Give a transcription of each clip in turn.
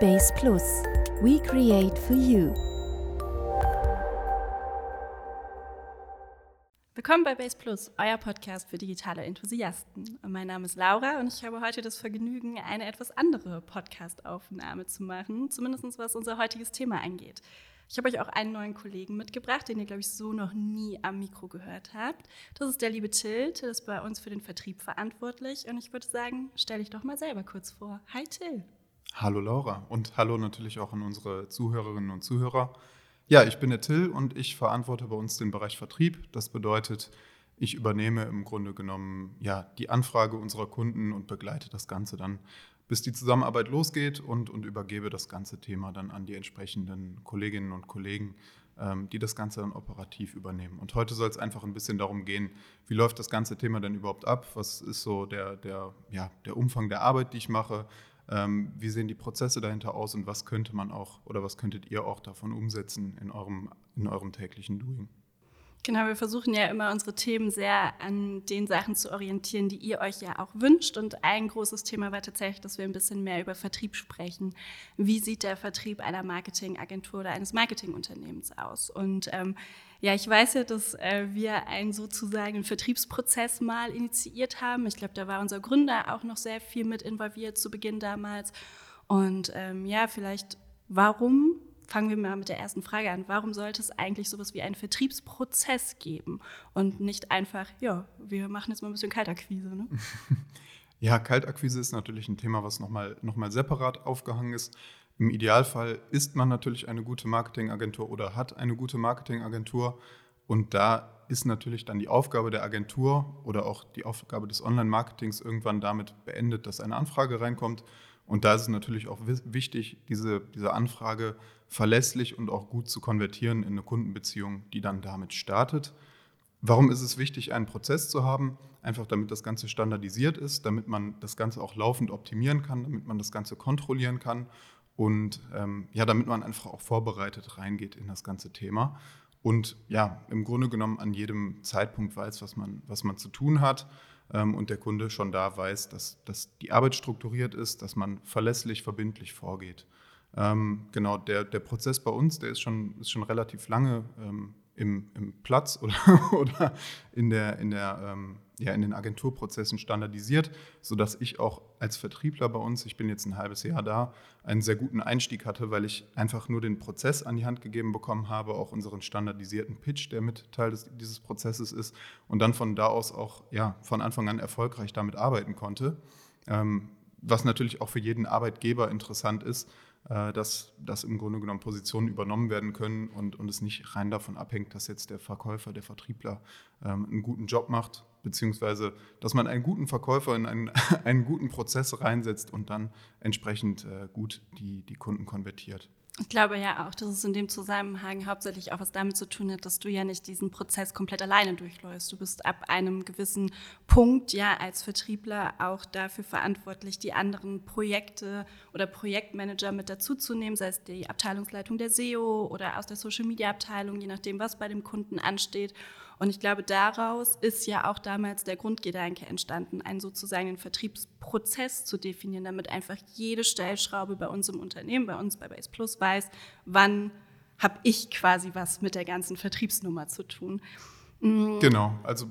Base Plus. We create for you. Willkommen bei Base Plus, euer Podcast für digitale Enthusiasten. Mein Name ist Laura und ich habe heute das Vergnügen, eine etwas andere Podcast-Aufnahme zu machen, zumindest was unser heutiges Thema angeht. Ich habe euch auch einen neuen Kollegen mitgebracht, den ihr, glaube ich, so noch nie am Mikro gehört habt. Das ist der liebe Till. Till ist bei uns für den Vertrieb verantwortlich. Und ich würde sagen, stell dich doch mal selber kurz vor. Hi Till. Hallo Laura und hallo natürlich auch an unsere Zuhörerinnen und Zuhörer. Ja, ich bin der Till und ich verantworte bei uns den Bereich Vertrieb. Das bedeutet, ich übernehme im Grunde genommen ja, die Anfrage unserer Kunden und begleite das Ganze dann bis die Zusammenarbeit losgeht und, und übergebe das ganze Thema dann an die entsprechenden Kolleginnen und Kollegen, ähm, die das Ganze dann operativ übernehmen. Und heute soll es einfach ein bisschen darum gehen, wie läuft das ganze Thema denn überhaupt ab? Was ist so der, der, ja, der Umfang der Arbeit, die ich mache? Ähm, wie sehen die Prozesse dahinter aus und was könnte man auch oder was könntet ihr auch davon umsetzen in eurem, in eurem täglichen Doing? Genau, wir versuchen ja immer unsere Themen sehr an den Sachen zu orientieren, die ihr euch ja auch wünscht. Und ein großes Thema war tatsächlich, dass wir ein bisschen mehr über Vertrieb sprechen. Wie sieht der Vertrieb einer Marketingagentur oder eines Marketingunternehmens aus? Und ähm, ja, ich weiß ja, dass äh, wir einen sozusagen Vertriebsprozess mal initiiert haben. Ich glaube, da war unser Gründer auch noch sehr viel mit involviert zu Beginn damals. Und ähm, ja, vielleicht, warum fangen wir mal mit der ersten Frage an. Warum sollte es eigentlich sowas wie einen Vertriebsprozess geben und nicht einfach, ja, wir machen jetzt mal ein bisschen Kaltakquise? Ne? Ja, Kaltakquise ist natürlich ein Thema, was nochmal noch mal separat aufgehangen ist. Im Idealfall ist man natürlich eine gute Marketingagentur oder hat eine gute Marketingagentur. Und da ist natürlich dann die Aufgabe der Agentur oder auch die Aufgabe des Online-Marketings irgendwann damit beendet, dass eine Anfrage reinkommt. Und da ist es natürlich auch wichtig, diese, diese Anfrage verlässlich und auch gut zu konvertieren in eine Kundenbeziehung, die dann damit startet. Warum ist es wichtig, einen Prozess zu haben? Einfach damit das Ganze standardisiert ist, damit man das Ganze auch laufend optimieren kann, damit man das Ganze kontrollieren kann und ähm, ja, damit man einfach auch vorbereitet reingeht in das ganze Thema und ja, im Grunde genommen an jedem Zeitpunkt weiß, was man, was man zu tun hat ähm, und der Kunde schon da weiß, dass, dass die Arbeit strukturiert ist, dass man verlässlich, verbindlich vorgeht. Ähm, genau, der, der Prozess bei uns, der ist schon, ist schon relativ lange ähm, im, im Platz oder, oder in, der, in, der, ähm, ja, in den Agenturprozessen standardisiert, sodass ich auch als Vertriebler bei uns, ich bin jetzt ein halbes Jahr da, einen sehr guten Einstieg hatte, weil ich einfach nur den Prozess an die Hand gegeben bekommen habe, auch unseren standardisierten Pitch, der mit Teil des, dieses Prozesses ist und dann von da aus auch ja, von Anfang an erfolgreich damit arbeiten konnte. Ähm, was natürlich auch für jeden Arbeitgeber interessant ist, dass, dass im Grunde genommen Positionen übernommen werden können und, und es nicht rein davon abhängt, dass jetzt der Verkäufer, der Vertriebler ähm, einen guten Job macht, beziehungsweise dass man einen guten Verkäufer in einen, einen guten Prozess reinsetzt und dann entsprechend äh, gut die, die Kunden konvertiert. Ich glaube ja auch, dass es in dem Zusammenhang hauptsächlich auch was damit zu tun hat, dass du ja nicht diesen Prozess komplett alleine durchläufst. Du bist ab einem gewissen Punkt ja als Vertriebler auch dafür verantwortlich, die anderen Projekte oder Projektmanager mit dazuzunehmen, sei es die Abteilungsleitung der SEO oder aus der Social Media Abteilung, je nachdem, was bei dem Kunden ansteht. Und ich glaube, daraus ist ja auch damals der Grundgedanke entstanden, einen sozusagen Vertriebsprozess zu definieren, damit einfach jede Stellschraube bei uns im Unternehmen, bei uns bei Base Plus weiß, wann habe ich quasi was mit der ganzen Vertriebsnummer zu tun. Mhm. Genau, also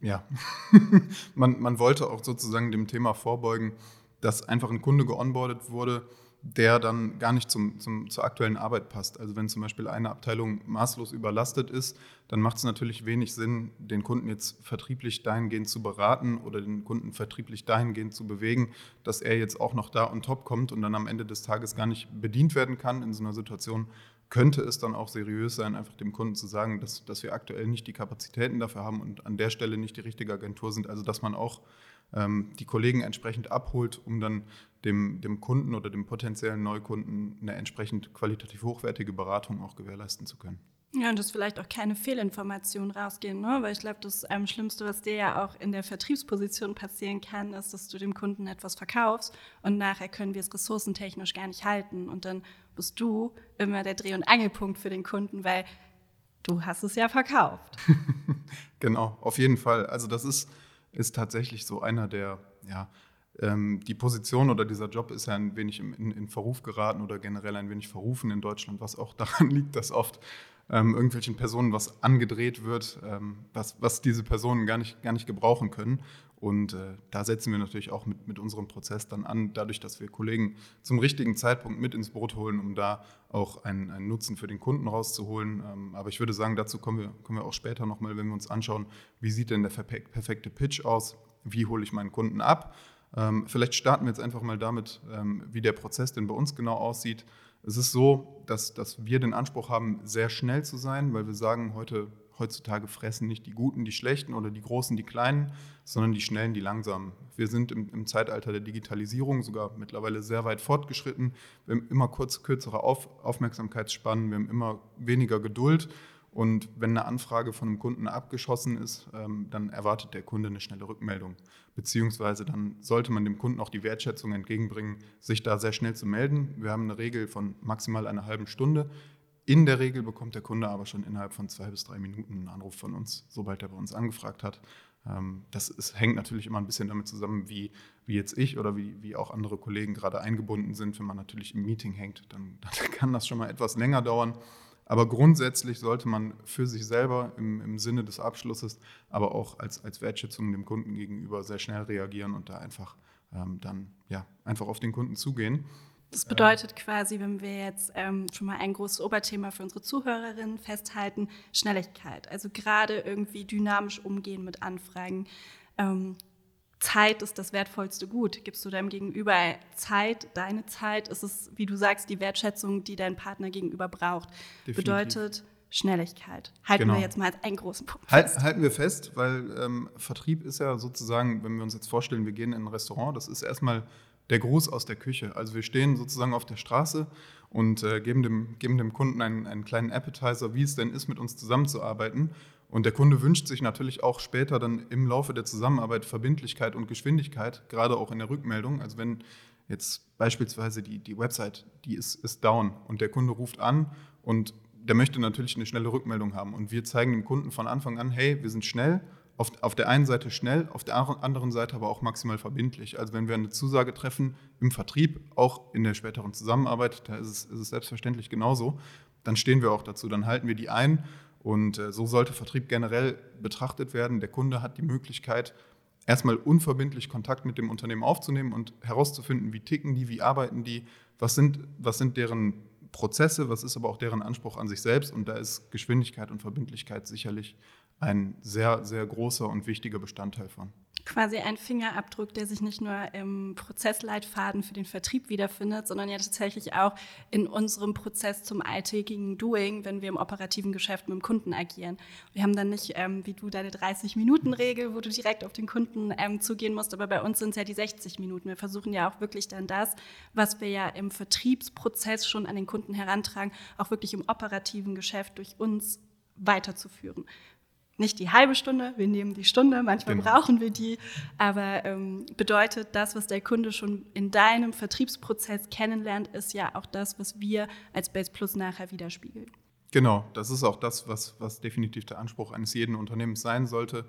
ja, man, man wollte auch sozusagen dem Thema vorbeugen, dass einfach ein Kunde geonboardet wurde, der dann gar nicht zum, zum, zur aktuellen Arbeit passt. Also wenn zum Beispiel eine Abteilung maßlos überlastet ist, dann macht es natürlich wenig Sinn, den Kunden jetzt vertrieblich dahingehend zu beraten oder den Kunden vertrieblich dahingehend zu bewegen, dass er jetzt auch noch da on top kommt und dann am Ende des Tages gar nicht bedient werden kann. In so einer Situation könnte es dann auch seriös sein, einfach dem Kunden zu sagen, dass, dass wir aktuell nicht die Kapazitäten dafür haben und an der Stelle nicht die richtige Agentur sind. Also dass man auch ähm, die Kollegen entsprechend abholt, um dann dem, dem Kunden oder dem potenziellen Neukunden eine entsprechend qualitativ hochwertige Beratung auch gewährleisten zu können. Ja, und dass vielleicht auch keine Fehlinformationen rausgehen, ne? weil ich glaube, das ähm, Schlimmste, was dir ja auch in der Vertriebsposition passieren kann, ist, dass du dem Kunden etwas verkaufst und nachher können wir es ressourcentechnisch gar nicht halten und dann bist du immer der Dreh- und Angelpunkt für den Kunden, weil du hast es ja verkauft. genau, auf jeden Fall. Also das ist, ist tatsächlich so einer der, ja, ähm, die Position oder dieser Job ist ja ein wenig in, in, Verruf geraten oder generell ein wenig verrufen in Deutschland, was auch daran liegt, dass oft ähm, irgendwelchen Personen was angedreht wird, ähm, was, was diese Personen gar nicht, gar nicht gebrauchen können. Und äh, da setzen wir natürlich auch mit, mit unserem Prozess dann an, dadurch, dass wir Kollegen zum richtigen Zeitpunkt mit ins Boot holen, um da auch einen, einen Nutzen für den Kunden rauszuholen. Ähm, aber ich würde sagen, dazu kommen wir, kommen wir auch später nochmal, wenn wir uns anschauen, wie sieht denn der perfekte Pitch aus, wie hole ich meinen Kunden ab. Ähm, vielleicht starten wir jetzt einfach mal damit, ähm, wie der Prozess denn bei uns genau aussieht. Es ist so, dass, dass wir den Anspruch haben, sehr schnell zu sein, weil wir sagen, heute, heutzutage fressen nicht die Guten die Schlechten oder die Großen die Kleinen, sondern die Schnellen die Langsamen. Wir sind im, im Zeitalter der Digitalisierung sogar mittlerweile sehr weit fortgeschritten. Wir haben immer kurz, kürzere Auf, Aufmerksamkeitsspannen, wir haben immer weniger Geduld und wenn eine Anfrage von einem Kunden abgeschossen ist, ähm, dann erwartet der Kunde eine schnelle Rückmeldung. Beziehungsweise dann sollte man dem Kunden auch die Wertschätzung entgegenbringen, sich da sehr schnell zu melden. Wir haben eine Regel von maximal einer halben Stunde. In der Regel bekommt der Kunde aber schon innerhalb von zwei bis drei Minuten einen Anruf von uns, sobald er bei uns angefragt hat. Ähm, das ist, hängt natürlich immer ein bisschen damit zusammen, wie, wie jetzt ich oder wie, wie auch andere Kollegen gerade eingebunden sind. Wenn man natürlich im Meeting hängt, dann, dann kann das schon mal etwas länger dauern. Aber grundsätzlich sollte man für sich selber im, im Sinne des Abschlusses, aber auch als, als Wertschätzung dem Kunden gegenüber sehr schnell reagieren und da einfach ähm, dann ja, einfach auf den Kunden zugehen. Das bedeutet quasi, wenn wir jetzt ähm, schon mal ein großes Oberthema für unsere Zuhörerinnen festhalten, Schnelligkeit. Also gerade irgendwie dynamisch umgehen mit Anfragen. Ähm, Zeit ist das wertvollste Gut. Gibst du deinem Gegenüber Zeit, deine Zeit? Ist es, wie du sagst, die Wertschätzung, die dein Partner gegenüber braucht? Definitiv. Bedeutet Schnelligkeit. Halten genau. wir jetzt mal als einen großen Punkt fest. halten wir fest, weil ähm, Vertrieb ist ja sozusagen, wenn wir uns jetzt vorstellen, wir gehen in ein Restaurant, das ist erstmal der Gruß aus der Küche. Also wir stehen sozusagen auf der Straße und äh, geben, dem, geben dem Kunden einen, einen kleinen Appetizer, wie es denn ist, mit uns zusammenzuarbeiten. Und der Kunde wünscht sich natürlich auch später dann im Laufe der Zusammenarbeit Verbindlichkeit und Geschwindigkeit, gerade auch in der Rückmeldung. Also wenn jetzt beispielsweise die, die Website, die ist, ist down und der Kunde ruft an und der möchte natürlich eine schnelle Rückmeldung haben. Und wir zeigen dem Kunden von Anfang an, hey, wir sind schnell, auf, auf der einen Seite schnell, auf der anderen Seite aber auch maximal verbindlich. Also wenn wir eine Zusage treffen im Vertrieb, auch in der späteren Zusammenarbeit, da ist es, ist es selbstverständlich genauso, dann stehen wir auch dazu, dann halten wir die ein und äh, so sollte Vertrieb generell betrachtet werden. Der Kunde hat die Möglichkeit, erstmal unverbindlich Kontakt mit dem Unternehmen aufzunehmen und herauszufinden, wie ticken die, wie arbeiten die, was sind, was sind deren Prozesse, was ist aber auch deren Anspruch an sich selbst. Und da ist Geschwindigkeit und Verbindlichkeit sicherlich ein sehr, sehr großer und wichtiger Bestandteil von quasi ein Fingerabdruck, der sich nicht nur im Prozessleitfaden für den Vertrieb wiederfindet, sondern ja tatsächlich auch in unserem Prozess zum alltägigen Doing, wenn wir im operativen Geschäft mit dem Kunden agieren. Wir haben dann nicht, ähm, wie du, deine 30-Minuten-Regel, wo du direkt auf den Kunden ähm, zugehen musst, aber bei uns sind es ja die 60 Minuten. Wir versuchen ja auch wirklich dann das, was wir ja im Vertriebsprozess schon an den Kunden herantragen, auch wirklich im operativen Geschäft durch uns weiterzuführen nicht die halbe Stunde, wir nehmen die Stunde, manchmal genau. brauchen wir die, aber ähm, bedeutet das, was der Kunde schon in deinem Vertriebsprozess kennenlernt, ist ja auch das, was wir als Base Plus nachher widerspiegeln. Genau, das ist auch das, was, was definitiv der Anspruch eines jeden Unternehmens sein sollte.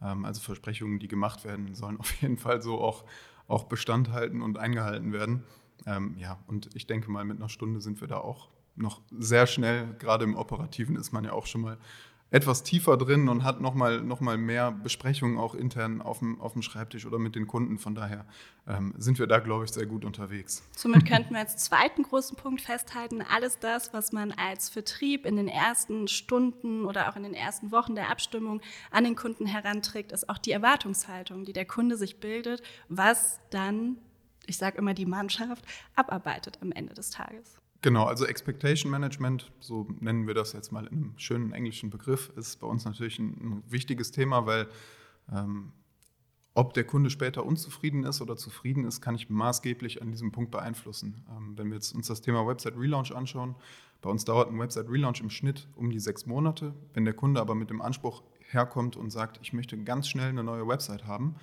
Ähm, also Versprechungen, die gemacht werden, sollen auf jeden Fall so auch, auch Bestand halten und eingehalten werden. Ähm, ja, und ich denke mal, mit einer Stunde sind wir da auch noch sehr schnell. Gerade im Operativen ist man ja auch schon mal etwas tiefer drin und hat nochmal noch mal mehr Besprechungen auch intern auf dem, auf dem Schreibtisch oder mit den Kunden. Von daher ähm, sind wir da, glaube ich, sehr gut unterwegs. Somit könnten wir als zweiten großen Punkt festhalten, alles das, was man als Vertrieb in den ersten Stunden oder auch in den ersten Wochen der Abstimmung an den Kunden heranträgt, ist auch die Erwartungshaltung, die der Kunde sich bildet, was dann, ich sage immer die Mannschaft, abarbeitet am Ende des Tages. Genau, also Expectation Management, so nennen wir das jetzt mal in einem schönen englischen Begriff, ist bei uns natürlich ein, ein wichtiges Thema, weil ähm, ob der Kunde später unzufrieden ist oder zufrieden ist, kann ich maßgeblich an diesem Punkt beeinflussen. Ähm, wenn wir jetzt uns das Thema Website Relaunch anschauen, bei uns dauert ein Website Relaunch im Schnitt um die sechs Monate. Wenn der Kunde aber mit dem Anspruch herkommt und sagt, ich möchte ganz schnell eine neue Website haben,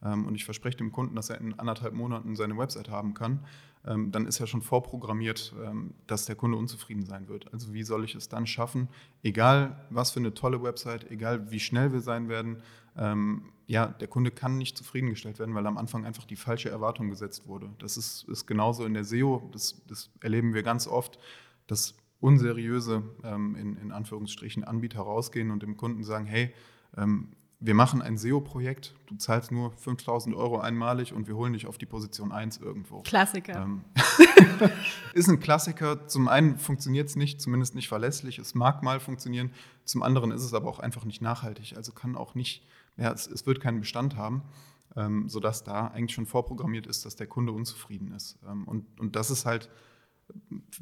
und ich verspreche dem Kunden, dass er in anderthalb Monaten seine Website haben kann, ähm, dann ist ja schon vorprogrammiert, ähm, dass der Kunde unzufrieden sein wird. Also wie soll ich es dann schaffen, egal was für eine tolle Website, egal wie schnell wir sein werden, ähm, ja, der Kunde kann nicht zufriedengestellt werden, weil am Anfang einfach die falsche Erwartung gesetzt wurde. Das ist, ist genauso in der SEO, das, das erleben wir ganz oft, dass unseriöse, ähm, in, in Anführungsstrichen, Anbieter rausgehen und dem Kunden sagen, hey, ähm, wir machen ein SEO-Projekt, du zahlst nur 5000 Euro einmalig und wir holen dich auf die Position 1 irgendwo. Klassiker. Ähm, ist ein Klassiker. Zum einen funktioniert es nicht, zumindest nicht verlässlich. Es mag mal funktionieren. Zum anderen ist es aber auch einfach nicht nachhaltig. Also kann auch nicht, ja, es, es wird keinen Bestand haben, ähm, sodass da eigentlich schon vorprogrammiert ist, dass der Kunde unzufrieden ist. Ähm, und, und das ist halt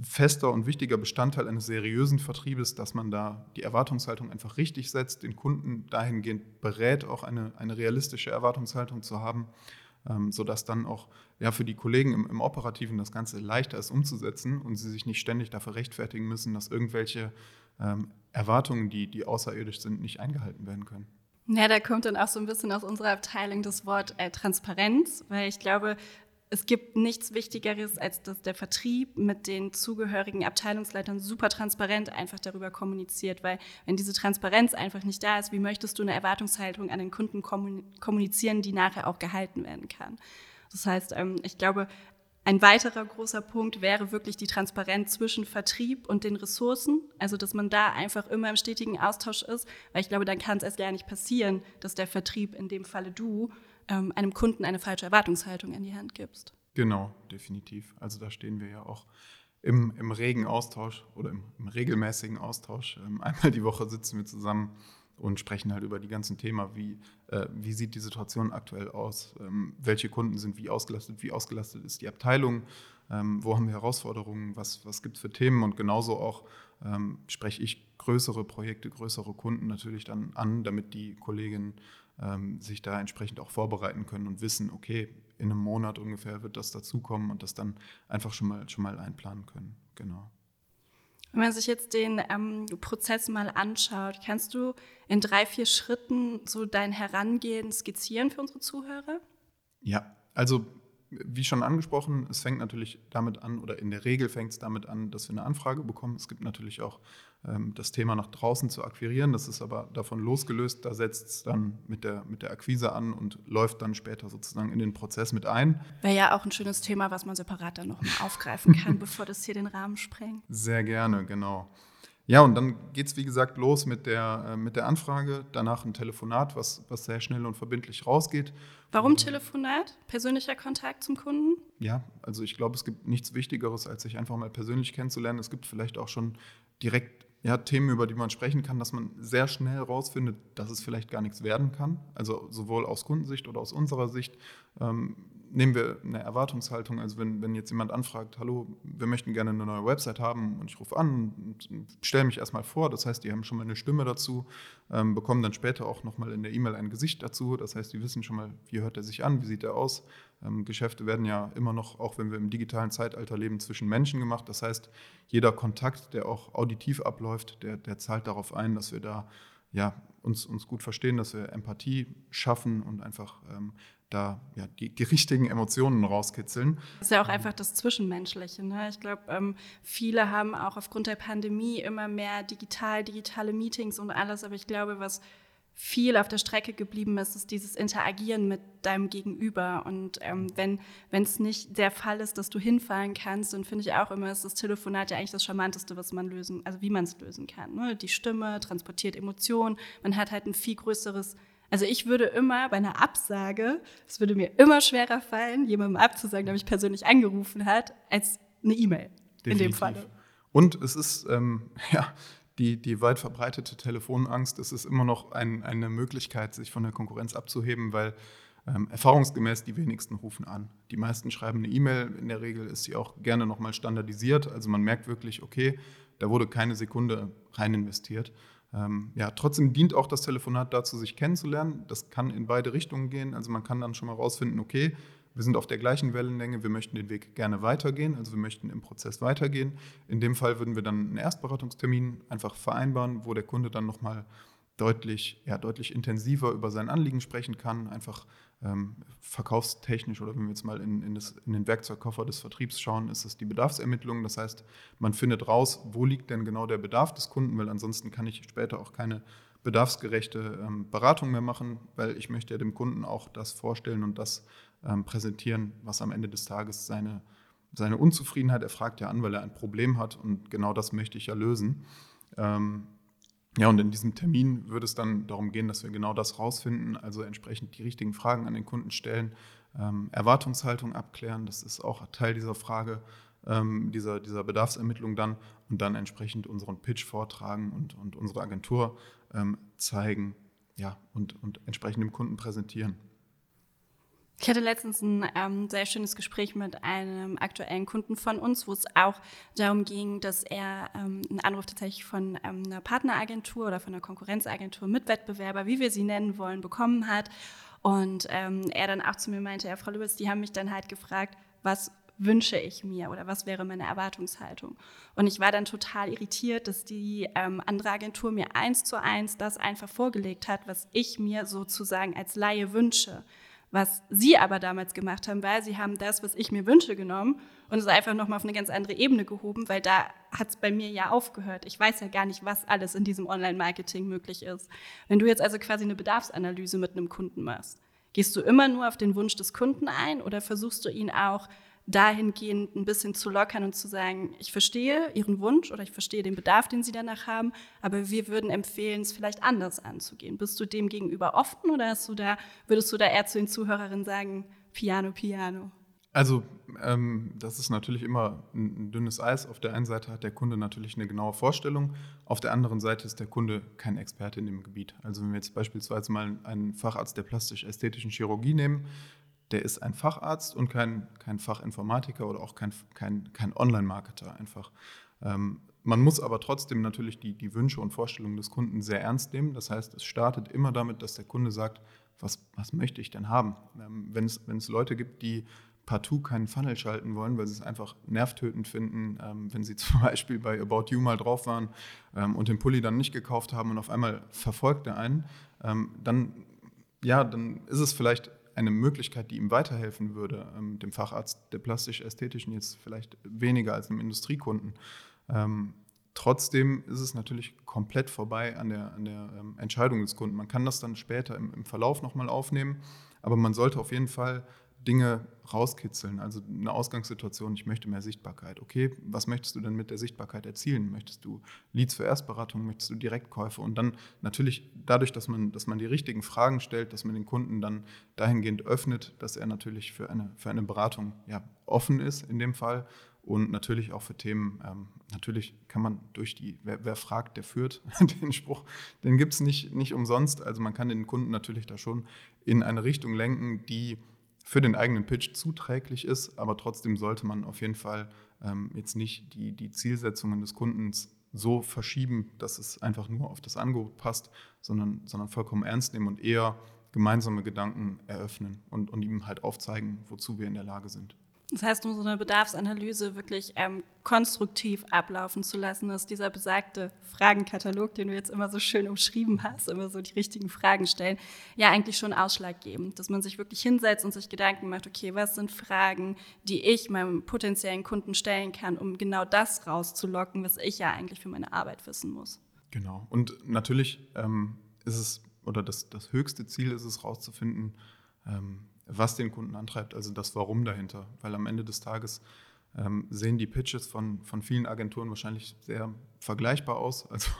fester und wichtiger Bestandteil eines seriösen Vertriebes, dass man da die Erwartungshaltung einfach richtig setzt, den Kunden dahingehend berät, auch eine, eine realistische Erwartungshaltung zu haben, ähm, sodass dann auch ja, für die Kollegen im, im, Operativen das Ganze leichter ist umzusetzen und sie sich nicht ständig dafür rechtfertigen müssen, dass irgendwelche ähm, Erwartungen, die, die außerirdisch sind, nicht eingehalten werden können. Ja, da kommt dann auch so ein bisschen aus unserer Abteilung das Wort äh, Transparenz, weil ich glaube, es gibt nichts Wichtigeres, als dass der Vertrieb mit den zugehörigen Abteilungsleitern super transparent einfach darüber kommuniziert, weil wenn diese Transparenz einfach nicht da ist, wie möchtest du eine Erwartungshaltung an den Kunden kommunizieren, die nachher auch gehalten werden kann? Das heißt, ähm, ich glaube, ein weiterer großer Punkt wäre wirklich die Transparenz zwischen Vertrieb und den Ressourcen, also dass man da einfach immer im stetigen Austausch ist, weil ich glaube, dann kann es erst gar nicht passieren, dass der Vertrieb, in dem Falle du, ähm, einem Kunden eine falsche Erwartungshaltung in die Hand gibst. Genau, definitiv. Also da stehen wir ja auch im, im regen Austausch oder im, im regelmäßigen Austausch. Ähm, einmal die Woche sitzen wir zusammen und sprechen halt über die ganzen Themen, wie, äh, wie sieht die Situation aktuell aus, ähm, welche Kunden sind wie ausgelastet, wie ausgelastet ist die Abteilung, ähm, wo haben wir Herausforderungen, was, was gibt es für Themen und genauso auch ähm, spreche ich größere Projekte, größere Kunden natürlich dann an, damit die Kolleginnen ähm, sich da entsprechend auch vorbereiten können und wissen, okay, in einem Monat ungefähr wird das dazukommen und das dann einfach schon mal, schon mal einplanen können. Genau. Wenn man sich jetzt den ähm, Prozess mal anschaut, kannst du in drei, vier Schritten so dein Herangehen skizzieren für unsere Zuhörer? Ja, also wie schon angesprochen, es fängt natürlich damit an, oder in der Regel fängt es damit an, dass wir eine Anfrage bekommen. Es gibt natürlich auch ähm, das Thema nach draußen zu akquirieren. Das ist aber davon losgelöst. Da setzt es dann mit der, mit der Akquise an und läuft dann später sozusagen in den Prozess mit ein. Wäre ja auch ein schönes Thema, was man separat dann nochmal aufgreifen kann, bevor das hier den Rahmen sprengt. Sehr gerne, genau. Ja, und dann geht es, wie gesagt, los mit der, äh, mit der Anfrage, danach ein Telefonat, was, was sehr schnell und verbindlich rausgeht. Warum Telefonat? Persönlicher Kontakt zum Kunden? Ja, also ich glaube, es gibt nichts Wichtigeres, als sich einfach mal persönlich kennenzulernen. Es gibt vielleicht auch schon direkt ja, Themen, über die man sprechen kann, dass man sehr schnell rausfindet, dass es vielleicht gar nichts werden kann. Also sowohl aus Kundensicht oder aus unserer Sicht. Ähm, nehmen wir eine Erwartungshaltung. Also wenn, wenn jetzt jemand anfragt, hallo, wir möchten gerne eine neue Website haben und ich rufe an und stelle mich erstmal vor, das heißt, die haben schon mal eine Stimme dazu, ähm, bekommen dann später auch nochmal in der E-Mail ein Gesicht dazu. Das heißt, die wissen schon mal, wie hört er sich an, wie sieht er aus. Ähm, Geschäfte werden ja immer noch, auch wenn wir im digitalen Zeitalter leben, zwischen Menschen gemacht. Das heißt, jeder Kontakt, der auch auditiv abläuft, der, der zahlt darauf ein, dass wir da ja, uns, uns gut verstehen, dass wir Empathie schaffen und einfach ähm, da ja, die, die, richtigen Emotionen rauskitzeln. Das ist ja auch einfach das Zwischenmenschliche. Ne? Ich glaube, ähm, viele haben auch aufgrund der Pandemie immer mehr digital, digitale Meetings und alles, aber ich glaube, was viel auf der Strecke geblieben ist, ist dieses Interagieren mit deinem Gegenüber. Und ähm, wenn es nicht der Fall ist, dass du hinfallen kannst, dann finde ich auch immer, ist das Telefonat ja eigentlich das Charmanteste, was man lösen, also wie man es lösen kann. Ne? Die Stimme transportiert Emotionen, man hat halt ein viel größeres also ich würde immer bei einer Absage, es würde mir immer schwerer fallen, jemandem abzusagen, der mich persönlich angerufen hat, als eine E-Mail in dem Falle. Und es ist, ähm, ja, die, die weit verbreitete Telefonangst, es ist immer noch ein, eine Möglichkeit, sich von der Konkurrenz abzuheben, weil ähm, erfahrungsgemäß die wenigsten rufen an. Die meisten schreiben eine E-Mail, in der Regel ist sie auch gerne nochmal standardisiert, also man merkt wirklich, okay, da wurde keine Sekunde rein investiert. Ähm, ja, trotzdem dient auch das Telefonat dazu, sich kennenzulernen. Das kann in beide Richtungen gehen. Also man kann dann schon mal rausfinden, okay, wir sind auf der gleichen Wellenlänge, wir möchten den Weg gerne weitergehen, also wir möchten im Prozess weitergehen. In dem Fall würden wir dann einen Erstberatungstermin einfach vereinbaren, wo der Kunde dann nochmal deutlich, ja, deutlich intensiver über sein Anliegen sprechen kann, einfach ähm, verkaufstechnisch oder wenn wir jetzt mal in, in, das, in, den Werkzeugkoffer des Vertriebs schauen, ist es die Bedarfsermittlung. Das heißt, man findet raus, wo liegt denn genau der Bedarf des Kunden, weil ansonsten kann ich später auch keine bedarfsgerechte ähm, Beratung mehr machen, weil ich möchte ja dem Kunden auch das vorstellen und das ähm, präsentieren, was am Ende des Tages seine, seine Unzufriedenheit, er fragt ja an, weil er ein Problem hat und genau das möchte ich ja lösen. Ähm, ja, und in diesem Termin würde es dann darum gehen, dass wir genau das rausfinden, also entsprechend die richtigen Fragen an den Kunden stellen, ähm, Erwartungshaltung abklären, das ist auch Teil dieser Frage, ähm, dieser, dieser Bedarfsermittlung dann und dann entsprechend unseren Pitch vortragen und, und unsere Agentur ähm, zeigen ja, und, und entsprechend dem Kunden präsentieren. Ich hatte letztens ein ähm, sehr schönes Gespräch mit einem aktuellen Kunden von uns, wo es auch darum ging, dass er ähm, einen Anruf tatsächlich von ähm, einer Partneragentur oder von einer Konkurrenzagentur, Mitwettbewerber, wie wir sie nennen wollen, bekommen hat. Und ähm, er dann auch zu mir meinte, ja, Frau Lübitz, die haben mich dann halt gefragt, was wünsche ich mir oder was wäre meine Erwartungshaltung. Und ich war dann total irritiert, dass die ähm, andere Agentur mir eins zu eins das einfach vorgelegt hat, was ich mir sozusagen als Laie wünsche. Was sie aber damals gemacht haben, weil sie haben das, was ich mir wünsche, genommen und es einfach nochmal auf eine ganz andere Ebene gehoben, weil da hat es bei mir ja aufgehört. Ich weiß ja gar nicht, was alles in diesem Online-Marketing möglich ist. Wenn du jetzt also quasi eine Bedarfsanalyse mit einem Kunden machst, gehst du immer nur auf den Wunsch des Kunden ein oder versuchst du ihn auch dahingehend ein bisschen zu lockern und zu sagen, ich verstehe Ihren Wunsch oder ich verstehe den Bedarf, den Sie danach haben, aber wir würden empfehlen, es vielleicht anders anzugehen. Bist du dem gegenüber offen oder du da, würdest du da eher zu den Zuhörerinnen sagen, Piano, Piano? Also ähm, das ist natürlich immer ein, dünnes Eis. Auf der einen Seite hat der Kunde natürlich eine genaue Vorstellung, auf der anderen Seite ist der Kunde kein Experte in dem Gebiet. Also wenn wir jetzt beispielsweise mal einen Facharzt der plastisch-ästhetischen Chirurgie nehmen, der ist ein Facharzt und kein, kein Fachinformatiker oder auch kein, kein, kein Online-Marketer einfach. Ähm, man muss aber trotzdem natürlich die, die Wünsche und Vorstellungen des Kunden sehr ernst nehmen. Das heißt, es startet immer damit, dass der Kunde sagt, was, was möchte ich denn haben? Ähm, wenn, es, Leute gibt, die partout keinen Funnel schalten wollen, weil sie es einfach nervtötend finden, ähm, wenn sie zum Beispiel bei About You mal drauf waren ähm, und den Pulli dann nicht gekauft haben und auf einmal verfolgt er einen, ähm, dann, ja, dann ist es vielleicht eine Möglichkeit, die ihm weiterhelfen würde, ähm, dem Facharzt der plastisch-ästhetischen jetzt vielleicht weniger als einem Industriekunden. Ähm, trotzdem ist es natürlich komplett vorbei an der, an der ähm, Entscheidung des Kunden. Man kann das dann später im, im Verlauf nochmal aufnehmen, aber man sollte auf jeden Fall Dinge rauskitzeln. Also eine Ausgangssituation, ich möchte mehr Sichtbarkeit. Okay, was möchtest du denn mit der Sichtbarkeit erzielen? Möchtest du Leads für Erstberatung? Möchtest du Direktkäufe? Und dann natürlich dadurch, dass man, dass man die richtigen Fragen stellt, dass man den Kunden dann dahingehend öffnet, dass er natürlich für eine, für eine Beratung ja, offen ist in dem Fall und natürlich auch für Themen, ähm, natürlich kann man durch die, wer, wer fragt, der führt, den Spruch, den gibt es nicht, nicht umsonst. Also man kann den Kunden natürlich da schon in eine Richtung lenken, die für den eigenen Pitch zuträglich ist, aber trotzdem sollte man auf jeden Fall ähm, jetzt nicht die, die Zielsetzungen des Kundens so verschieben, dass es einfach nur auf das Angebot passt, sondern, sondern vollkommen ernst nehmen und eher gemeinsame Gedanken eröffnen und, und ihm halt aufzeigen, wozu wir in der Lage sind. Das heißt, um so eine Bedarfsanalyse wirklich ähm, konstruktiv ablaufen zu lassen, ist dieser besagte Fragenkatalog, den du jetzt immer so schön umschrieben hast, immer so die richtigen Fragen stellen, ja eigentlich schon ausschlaggebend, dass man sich wirklich hinsetzt und sich Gedanken macht, okay, was sind Fragen, die ich meinem potenziellen Kunden stellen kann, um genau das rauszulocken, was ich ja eigentlich für meine Arbeit wissen muss. Genau. Und natürlich ähm, ist es, oder das, das höchste Ziel ist es, rauszufinden, ähm, was den Kunden antreibt, also das Warum dahinter. Weil am Ende des Tages ähm, sehen die Pitches von, von vielen Agenturen wahrscheinlich sehr vergleichbar aus. Also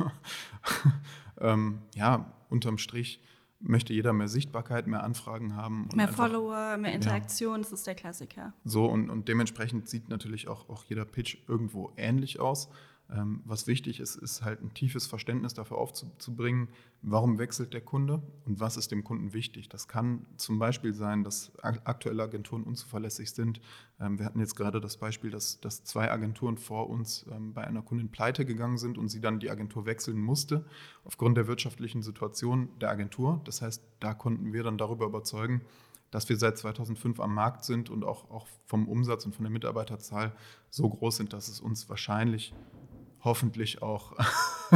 ähm, ja, unterm Strich möchte jeder mehr Sichtbarkeit, mehr Anfragen haben. mehr einfach, Follower, mehr Interaktion, ja. das ist der Klassiker. So, und, und dementsprechend sieht natürlich auch, auch jeder Pitch irgendwo ähnlich aus. Ähm, was wichtig ist, ist halt ein tiefes Verständnis dafür aufzubringen, warum wechselt der Kunde und was ist dem Kunden wichtig. Das kann zum Beispiel sein, dass aktuelle Agenturen unzuverlässig sind. Ähm, wir hatten jetzt gerade das Beispiel, dass, dass zwei Agenturen vor uns ähm, bei einer Kundin pleite gegangen sind und sie dann die Agentur wechseln musste, aufgrund der wirtschaftlichen Situation der Agentur. Das heißt, da konnten wir dann darüber überzeugen, dass wir seit 2005 am Markt sind und auch, auch vom Umsatz und von der Mitarbeiterzahl so groß sind, dass es uns wahrscheinlich hoffentlich auch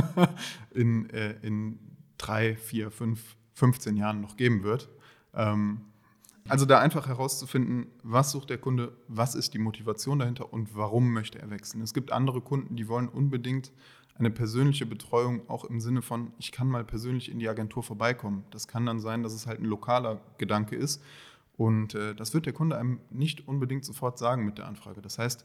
in, äh, in drei, vier, fünf, 15 Jahren noch geben wird. Ähm, Also da einfach herauszufinden, was sucht der Kunde, was ist die Motivation dahinter und warum möchte er wechseln. Es gibt andere Kunden, die wollen unbedingt eine persönliche Betreuung, auch im Sinne von, ich kann mal persönlich in die Agentur vorbeikommen. Das kann dann sein, dass es halt ein lokaler Gedanke ist. Und äh, das wird der Kunde einem nicht unbedingt sofort sagen mit der Anfrage. Das heißt,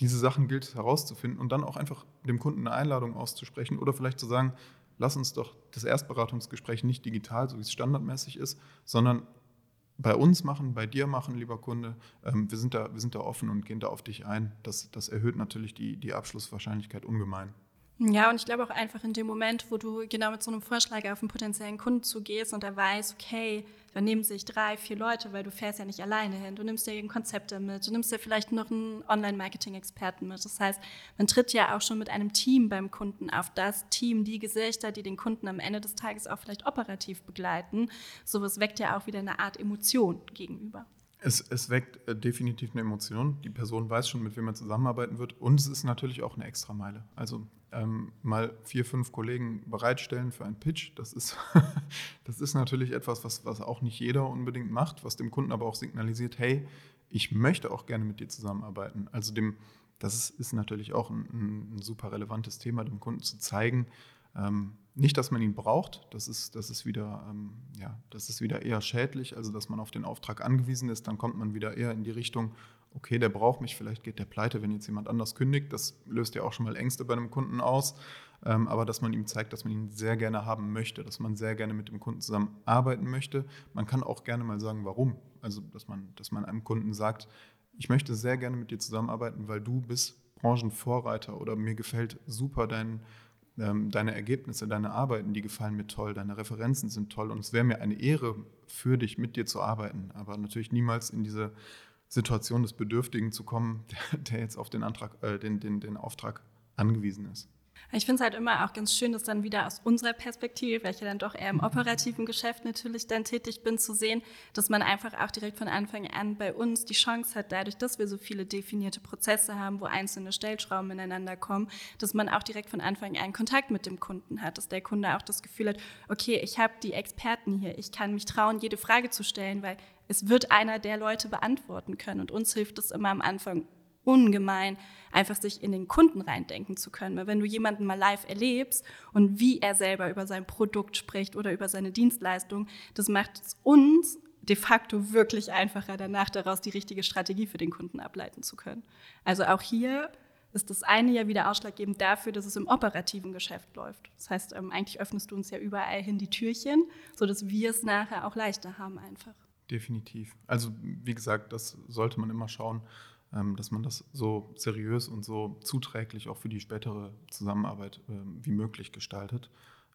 diese Sachen gilt herauszufinden und dann auch einfach dem Kunden eine Einladung auszusprechen oder vielleicht zu sagen, lass uns doch das Erstberatungsgespräch nicht digital, so wie es standardmäßig ist, sondern bei uns machen, bei dir machen, lieber Kunde. Ähm, wir, sind da, wir sind da offen und gehen da auf dich ein. Das, das erhöht natürlich die, die Abschlusswahrscheinlichkeit ungemein. Ja, und ich glaube auch einfach in dem Moment, wo du genau mit so einem Vorschlag auf einen potenziellen Kunden zugehst und er weiß, okay, da nehmen sich drei, vier Leute, weil du fährst ja nicht alleine hin. Du nimmst dir Konzepte mit, du nimmst dir vielleicht noch einen Online-Marketing-Experten mit. Das heißt, man tritt ja auch schon mit einem Team beim Kunden auf das Team, die Gesichter, die den Kunden am Ende des Tages auch vielleicht operativ begleiten. Sowas weckt ja auch wieder eine Art Emotion gegenüber. Es, es weckt äh, definitiv eine Emotion. Die Person weiß schon, mit wem man zusammenarbeiten wird. Und es ist natürlich auch eine Extrameile. Also ähm, mal vier, fünf Kollegen bereitstellen für einen Pitch, das ist, das ist natürlich etwas, was, was auch nicht jeder unbedingt macht, was dem Kunden aber auch signalisiert, hey, ich möchte auch gerne mit dir zusammenarbeiten. Also dem, das ist, ist natürlich auch ein, ein, super relevantes Thema, dem Kunden zu zeigen, nicht, dass man ihn braucht, das ist, das, ist wieder, ähm, ja, das ist wieder eher schädlich, also dass man auf den Auftrag angewiesen ist, dann kommt man wieder eher in die Richtung, okay, der braucht mich, vielleicht geht der pleite, wenn jetzt jemand anders kündigt. Das löst ja auch schon mal Ängste bei einem Kunden aus. Ähm, aber dass man ihm zeigt, dass man ihn sehr gerne haben möchte, dass man sehr gerne mit dem Kunden zusammenarbeiten möchte. Man kann auch gerne mal sagen, warum. Also, dass man, dass man einem Kunden sagt, ich möchte sehr gerne mit dir zusammenarbeiten, weil du bist Branchenvorreiter oder mir gefällt super dein, ähm, deine Ergebnisse, deine Arbeiten, die gefallen mir toll, deine Referenzen sind toll und es wäre mir eine Ehre für dich, mit dir zu arbeiten, aber natürlich niemals in diese Situation des Bedürftigen zu kommen, der, der jetzt auf den, Antrag, äh, den, den, den Auftrag angewiesen ist. Ich finde es halt immer auch ganz schön, das dann wieder aus unserer Perspektive, welche dann doch eher im operativen Geschäft natürlich dann tätig bin, zu sehen, dass man einfach auch direkt von Anfang an bei uns die Chance hat, dadurch, dass wir so viele definierte Prozesse haben, wo einzelne Stellschrauben ineinander kommen, dass man auch direkt von Anfang an Kontakt mit dem Kunden hat, dass der Kunde auch das Gefühl hat, okay, ich habe die Experten hier, ich kann mich trauen, jede Frage zu stellen, weil es wird einer der Leute beantworten können. Und uns hilft es immer am Anfang ungemein, einfach sich in den Kunden reindenken zu können. Weil wenn du jemanden mal live erlebst und wie er selber über sein Produkt spricht oder über seine Dienstleistung, das macht es uns de facto wirklich einfacher, danach daraus die richtige Strategie für den Kunden ableiten zu können. Also auch hier ist das eine ja wieder ausschlaggebend dafür, dass es im operativen Geschäft läuft. Das heißt, ähm, eigentlich öffnest du uns ja überall hin die Türchen, sodass wir es nachher auch leichter haben einfach. Definitiv. Also wie gesagt, das sollte man immer schauen, dass man das so seriös und so zuträglich auch für die spätere Zusammenarbeit ähm, wie möglich gestaltet.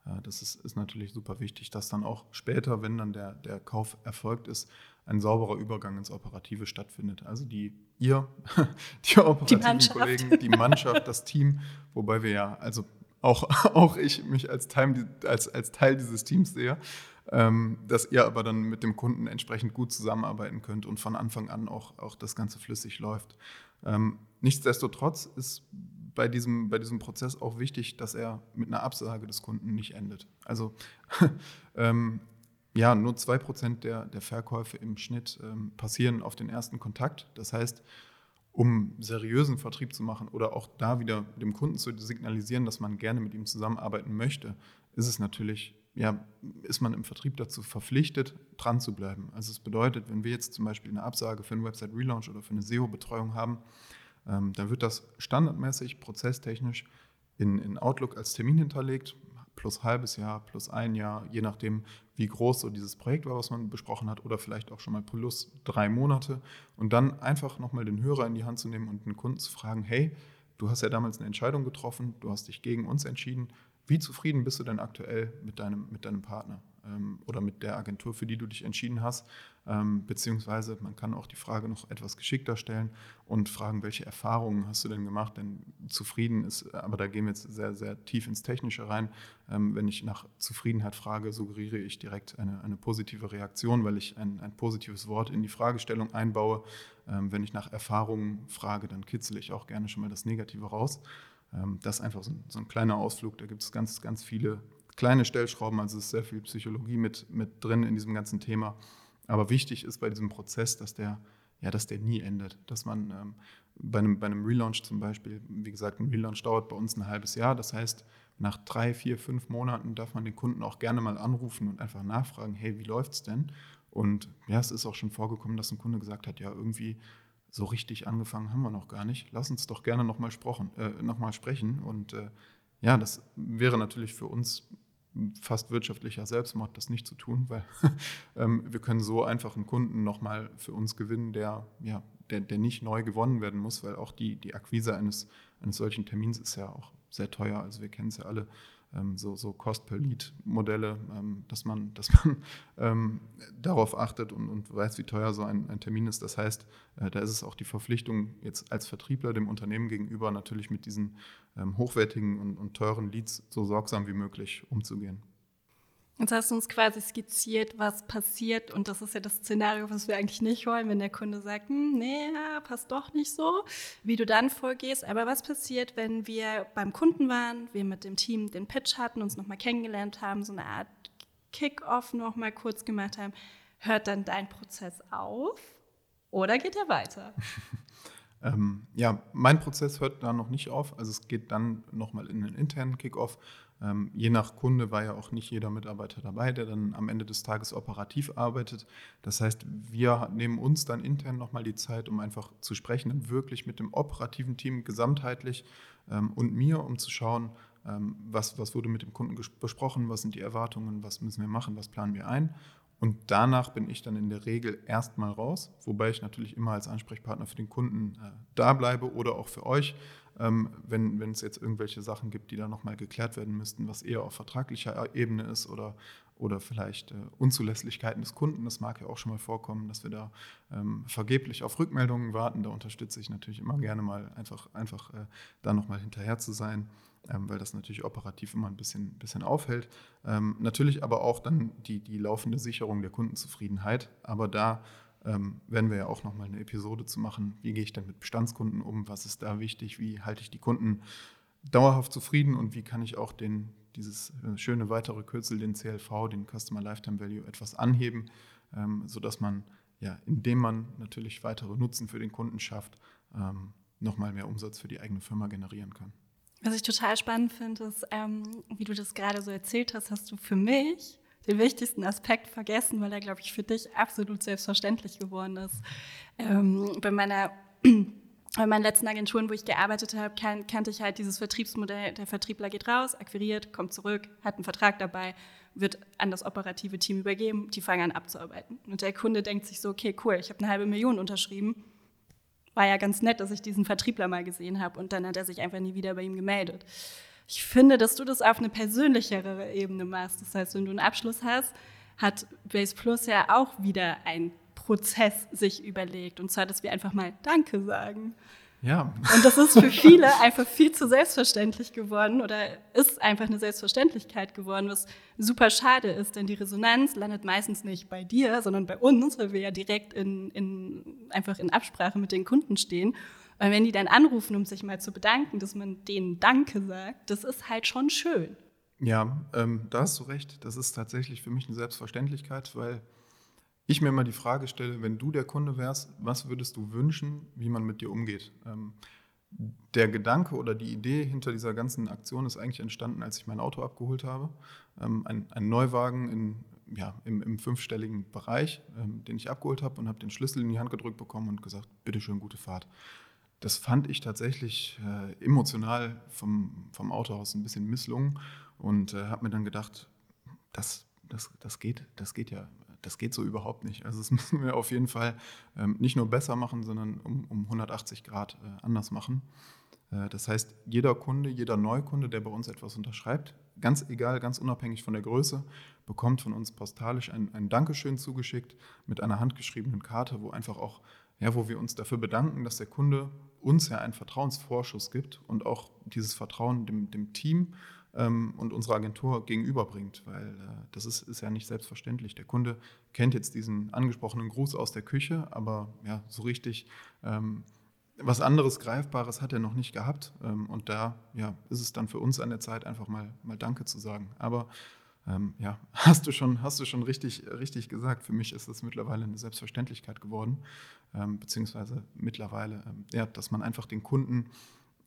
Äh, das ist, ist natürlich super wichtig, dass dann auch später, wenn dann der, der Kauf erfolgt ist, ein sauberer Übergang ins Operative stattfindet. Also die ihr, die operativen die Kollegen, die Mannschaft, das Team, wobei wir ja, also auch, auch ich mich als Teil, als, als Teil dieses Teams sehe, ähm, dass ihr aber dann mit dem Kunden entsprechend gut zusammenarbeiten könnt und von Anfang an auch, auch das Ganze flüssig läuft. Ähm, nichtsdestotrotz ist bei diesem, bei diesem Prozess auch wichtig, dass er mit einer Absage des Kunden nicht endet. Also ähm, ja, nur 2% der, der Verkäufe im Schnitt ähm, passieren auf den ersten Kontakt. Das heißt, um seriösen Vertrieb zu machen oder auch da wieder dem Kunden zu signalisieren, dass man gerne mit ihm zusammenarbeiten möchte, ist es natürlich ja, ist man im Vertrieb dazu verpflichtet, dran zu bleiben. Also es bedeutet, wenn wir jetzt zum Beispiel eine Absage für einen Website-Relaunch oder für eine SEO-Betreuung haben, ähm, dann wird das standardmäßig, prozesstechnisch in, in Outlook als Termin hinterlegt, plus halbes Jahr, plus ein Jahr, je nachdem, wie groß so dieses Projekt war, was man besprochen hat, oder vielleicht auch schon mal plus drei Monate. Und dann einfach nochmal den Hörer in die Hand zu nehmen und den Kunden zu fragen, hey, du hast ja damals eine Entscheidung getroffen, du hast dich gegen uns entschieden, wie zufrieden bist du denn aktuell mit deinem, mit deinem Partner ähm, oder mit der Agentur, für die du dich entschieden hast? Ähm, beziehungsweise man kann auch die Frage noch etwas geschickter stellen und fragen, welche Erfahrungen hast du denn gemacht? Denn zufrieden ist, aber da gehen wir jetzt sehr, sehr tief ins Technische rein. Ähm, wenn ich nach Zufriedenheit frage, suggeriere ich direkt eine, eine positive Reaktion, weil ich ein, ein positives Wort in die Fragestellung einbaue. Ähm, wenn ich nach Erfahrungen frage, dann kitzel ich auch gerne schon mal das Negative raus. Ähm, das ist einfach so ein, so ein kleiner Ausflug. Da gibt es ganz, ganz viele kleine Stellschrauben. Also es ist sehr viel Psychologie mit, mit drin in diesem ganzen Thema. Aber wichtig ist bei diesem Prozess, dass der, ja, dass der nie endet. Dass man ähm, bei, einem, bei einem Relaunch zum Beispiel, wie gesagt, ein Relaunch dauert bei uns ein halbes Jahr. Das heißt, nach drei, vier, fünf Monaten darf man den Kunden auch gerne mal anrufen und einfach nachfragen, hey, wie läuft es denn? Und ja, es ist auch schon vorgekommen, dass ein Kunde gesagt hat, ja, irgendwie so richtig angefangen haben wir noch gar nicht. Lass uns doch gerne nochmal äh, noch sprechen. Und äh, ja, das wäre natürlich für uns fast wirtschaftlicher Selbstmord, das nicht zu tun, weil ähm, wir können so einfach einen Kunden nochmal für uns gewinnen, der, ja, der, der nicht neu gewonnen werden muss, weil auch die, die Akquise eines, eines solchen Termins ist ja auch sehr teuer. Also wir kennen es ja alle, ähm, so, so Cost-per-Lead-Modelle, ähm, dass man, dass man ähm, darauf achtet und, und weiß, wie teuer so ein, ein Termin ist. Das heißt, äh, da ist es auch die Verpflichtung, jetzt als Vertriebler dem Unternehmen gegenüber natürlich mit diesen hochwertigen und, und teuren Leads so sorgsam wie möglich umzugehen. Jetzt hast du uns quasi skizziert, was passiert. Und das ist ja das Szenario, was wir eigentlich nicht wollen, wenn der Kunde sagt, hm, nee, passt doch nicht so, wie du dann vorgehst. Aber was passiert, wenn wir beim Kunden waren, wir mit dem Team den Pitch hatten, uns nochmal kennengelernt haben, so eine Art Kick-off nochmal kurz gemacht haben? Hört dann dein Prozess auf oder geht er weiter? ähm, ja, mein Prozess hört da noch nicht auf. Also es geht dann nochmal in den internen Kick-off ähm, je nach Kunde war ja auch nicht jeder Mitarbeiter dabei, der dann am Ende des Tages operativ arbeitet. Das heißt, wir nehmen uns dann intern nochmal die Zeit, um einfach zu sprechen, wirklich mit dem operativen Team gesamtheitlich ähm, und mir, um zu schauen, ähm, was, was wurde mit dem Kunden besprochen, was sind die Erwartungen, was müssen wir machen, was planen wir ein. Und danach bin ich dann in der Regel erstmal raus, wobei ich natürlich immer als Ansprechpartner für den Kunden äh, da bleibe oder auch für euch ähm, wenn, wenn es jetzt irgendwelche Sachen gibt, die da nochmal geklärt werden müssten, was eher auf vertraglicher Ebene ist oder, oder vielleicht äh, Unzulässigkeiten des Kunden. Das mag ja auch schon mal vorkommen, dass wir da ähm, vergeblich auf Rückmeldungen warten. Da unterstütze ich natürlich immer gerne mal einfach, einfach äh, da nochmal hinterher zu sein. Ähm, weil das natürlich operativ immer ein bisschen, bisschen aufhält. Ähm, natürlich aber auch dann die, die laufende Sicherung der Kundenzufriedenheit. Aber da ähm, werden wir ja auch nochmal eine Episode zu machen. Wie gehe ich denn mit Bestandskunden um? Was ist da wichtig? Wie halte ich die Kunden dauerhaft zufrieden und wie kann ich auch den, dieses äh, schöne weitere Kürzel, den CLV, den Customer Lifetime Value, etwas anheben, ähm, sodass man, ja, indem man natürlich weitere Nutzen für den Kunden schafft, ähm, nochmal mehr Umsatz für die eigene Firma generieren kann. Was ich total spannend finde, ist, ähm, wie du das gerade so erzählt hast, hast du für mich den wichtigsten Aspekt vergessen, weil er, glaube ich, für dich absolut selbstverständlich geworden ist. Ähm, bei meiner bei meinen letzten Agenturen, wo ich gearbeitet habe, kan kannte ich halt dieses Vertriebsmodell, der Vertriebler geht raus, akquiriert, kommt zurück, hat einen Vertrag dabei, wird an das operative Team übergeben, die fangen an abzuarbeiten. Und der Kunde denkt sich so, okay, cool, ich habe eine halbe Million unterschrieben. War ja ganz nett, dass ich diesen Vertriebler mal gesehen habe und dann hat er sich einfach nie wieder bei ihm gemeldet. Ich finde, dass du das auf eine persönlichere Ebene machst. Das heißt, wenn du einen Abschluss hast, hat Base Plus ja auch wieder einen Prozess sich überlegt. Und zwar, dass wir einfach mal Danke sagen. Ja. Und das ist für viele einfach viel zu selbstverständlich geworden oder ist einfach eine Selbstverständlichkeit geworden, was super schade ist, denn die Resonanz landet meistens nicht bei dir, sondern bei uns, weil wir ja direkt in, in, einfach in Absprache mit den Kunden stehen. Weil wenn die dann anrufen, um sich mal zu bedanken, dass man denen Danke sagt, das ist halt schon schön. Ja, ähm, da hast du recht. Das ist tatsächlich für mich eine Selbstverständlichkeit, weil ich mir immer die Frage stelle, wenn du der Kunde wärst, was würdest du wünschen, wie man mit dir umgeht? Ähm, der Gedanke oder die Idee hinter dieser ganzen Aktion ist eigentlich entstanden, als ich mein Auto abgeholt habe. Ähm, ein, ein, Neuwagen in, ja, im, im fünfstelligen Bereich, ähm, den ich abgeholt habe und habe den Schlüssel in die Hand gedrückt bekommen und gesagt, bitteschön, gute Fahrt das fand ich tatsächlich äh, emotional vom, vom Autohaus ein bisschen misslungen und äh, habe mir dann gedacht, das, das, das, geht, das geht ja, das geht so überhaupt nicht. Also das müssen wir auf jeden Fall ähm, nicht nur besser machen, sondern um, um 180 Grad äh, anders machen. Äh, das heißt, jeder Kunde, jeder Neukunde, der bei uns etwas unterschreibt, ganz egal, ganz unabhängig von der Größe, bekommt von uns postalisch ein, ein Dankeschön zugeschickt mit einer handgeschriebenen Karte, wo einfach auch ja, wo wir uns dafür bedanken, dass der Kunde uns ja einen Vertrauensvorschuss gibt und auch dieses Vertrauen dem, dem Team ähm, und unserer Agentur gegenüberbringt, weil äh, das ist, ist ja nicht selbstverständlich. Der Kunde kennt jetzt diesen angesprochenen Gruß aus der Küche, aber ja, so richtig ähm, was anderes Greifbares hat er noch nicht gehabt. Ähm, und da ja, ist es dann für uns an der Zeit, einfach mal, mal Danke zu sagen. Aber ähm, ja, hast du schon, hast du schon richtig, richtig gesagt. Für mich ist das mittlerweile eine Selbstverständlichkeit geworden, ähm, beziehungsweise mittlerweile, ähm, ja, dass man einfach den Kunden,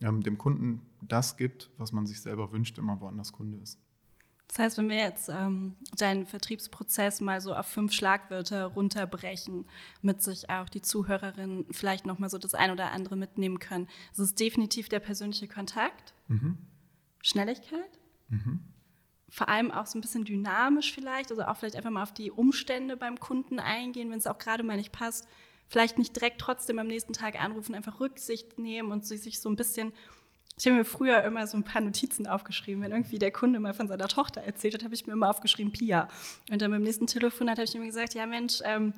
ähm, dem Kunden das gibt, was man sich selber wünscht, immer woanders Kunde ist. Das heißt, wenn wir jetzt ähm, deinen Vertriebsprozess mal so auf fünf Schlagwörter runterbrechen, mit sich auch die Zuhörerinnen vielleicht noch mal so das ein oder andere mitnehmen können, ist es definitiv der persönliche Kontakt, mhm. Schnelligkeit, mhm. vor allem auch so ein bisschen dynamisch vielleicht, also auch vielleicht einfach mal auf die Umstände beim Kunden eingehen, wenn es auch gerade mal nicht passt, vielleicht nicht direkt trotzdem am nächsten Tag anrufen, einfach Rücksicht nehmen und sich so ein bisschen ich habe mir früher immer so ein paar Notizen aufgeschrieben. Wenn irgendwie der Kunde mal von seiner Tochter erzählt hat, habe ich mir immer aufgeschrieben, Pia. Und dann beim nächsten Telefonat habe ich ihm gesagt, ja Mensch, ähm,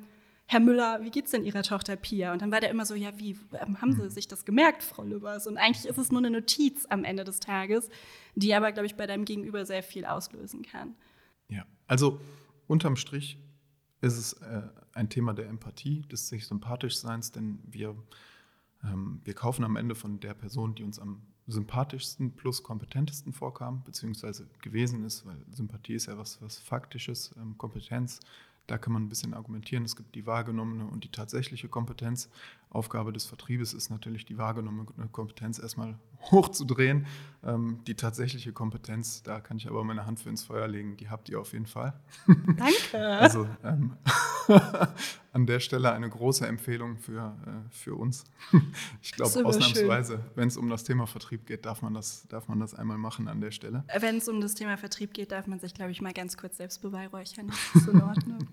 Herr Müller, wie geht's denn Ihrer Tochter Pia? Und dann war der immer so, ja, wie ähm, haben Sie mhm. sich das gemerkt, Frau Lübbers? Und eigentlich ist es nur eine Notiz am Ende des Tages, die aber, glaube ich, bei deinem Gegenüber sehr viel auslösen kann. Ja, also unterm Strich ist es äh, ein Thema der Empathie, des sich sympathisch Seins, denn wir, ähm, wir kaufen am Ende von der Person, die uns am sympathischsten plus kompetentesten vorkam, beziehungsweise gewesen ist, weil Sympathie ist ja was, was Faktisches, ähm, Kompetenz da kann man ein bisschen argumentieren. Es gibt die wahrgenommene und die tatsächliche Kompetenz. Aufgabe des Vertriebes ist natürlich, die wahrgenommene Kompetenz erstmal hochzudrehen. Ähm, die tatsächliche Kompetenz, da kann ich aber meine Hand für ins Feuer legen, die habt ihr auf jeden Fall. Danke. also ähm, an der Stelle eine große Empfehlung für, äh, für uns. ich glaube, ausnahmsweise, wenn es um das Thema Vertrieb geht, darf man, das, darf man das einmal machen an der Stelle. Wenn es um das Thema Vertrieb geht, darf man sich, glaube ich, mal ganz kurz selbst beweihräuchern. Das ist in Ordnung.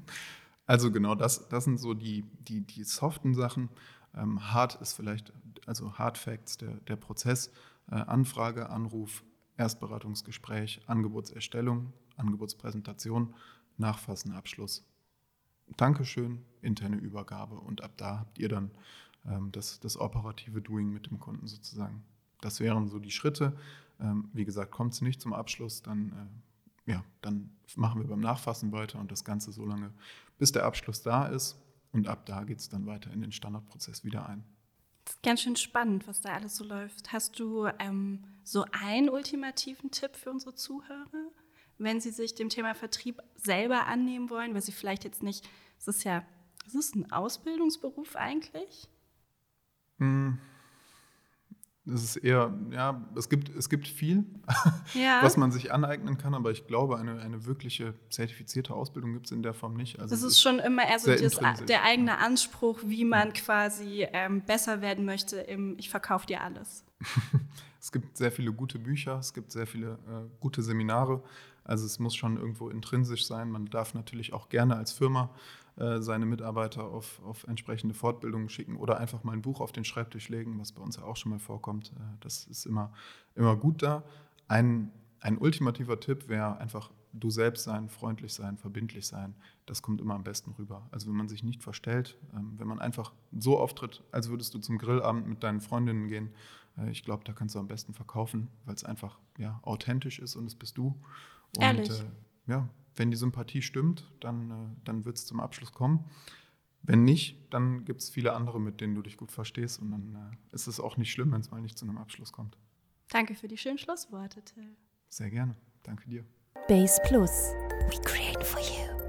Also genau, das, das sind so die, die, die soften Sachen. Ähm, hard ist vielleicht, also Hard Facts, der, der Prozess, äh, Anfrage, Anruf, Erstberatungsgespräch, Angebotserstellung, Angebotspräsentation, Nachfassen, Abschluss. Dankeschön, interne Übergabe und ab da habt ihr dann ähm, das, das operative Doing mit dem Kunden sozusagen. Das wären so die Schritte. Ähm, wie gesagt, kommt es nicht zum Abschluss, dann äh, ja, dann machen wir beim Nachfassen weiter und das Ganze so lange, bis der Abschluss da ist. Und ab da geht es dann weiter in den Standardprozess wieder ein. Das ist ganz schön spannend, was da alles so läuft. Hast du ähm, so einen ultimativen Tipp für unsere Zuhörer, wenn sie sich dem Thema Vertrieb selber annehmen wollen, weil sie vielleicht jetzt nicht, es ist ja, ist es ein Ausbildungsberuf eigentlich? Hm. Es ist eher, ja, es gibt, es gibt viel, ja. was man sich aneignen kann, aber ich glaube, eine, eine wirkliche zertifizierte Ausbildung gibt es in der Form nicht. Also das ist schon immer eher so das, der eigene Anspruch, wie man quasi ähm, besser werden möchte im Ich verkaufe dir alles. es gibt sehr viele gute Bücher, es gibt sehr viele äh, gute Seminare. Also es muss schon irgendwo intrinsisch sein. Man darf natürlich auch gerne als Firma äh, seine Mitarbeiter auf, auf entsprechende Fortbildungen schicken oder einfach mal ein Buch auf den Schreibtisch legen, was bei uns ja auch schon mal vorkommt. Äh, das ist immer, immer gut da. Ein, ein ultimativer Tipp wäre einfach du selbst sein, freundlich sein, verbindlich sein. Das kommt immer am besten rüber. Also wenn man sich nicht verstellt, ähm, wenn man einfach so auftritt, als würdest du zum Grillabend mit deinen Freundinnen gehen, äh, ich glaube, da kannst du am besten verkaufen, weil es einfach ja, authentisch ist und es bist du. Und, Ehrlich? Äh, ja, wenn die Sympathie stimmt, dann, äh, dann wird es zum Abschluss kommen. Wenn nicht, dann gibt es viele andere, mit denen du dich gut verstehst und dann äh, ist es auch nicht schlimm, wenn es mal nicht zu einem Abschluss kommt. Danke für die schönen Schlussworte, Till. Sehr gerne. Danke dir. Base Plus. We create for you.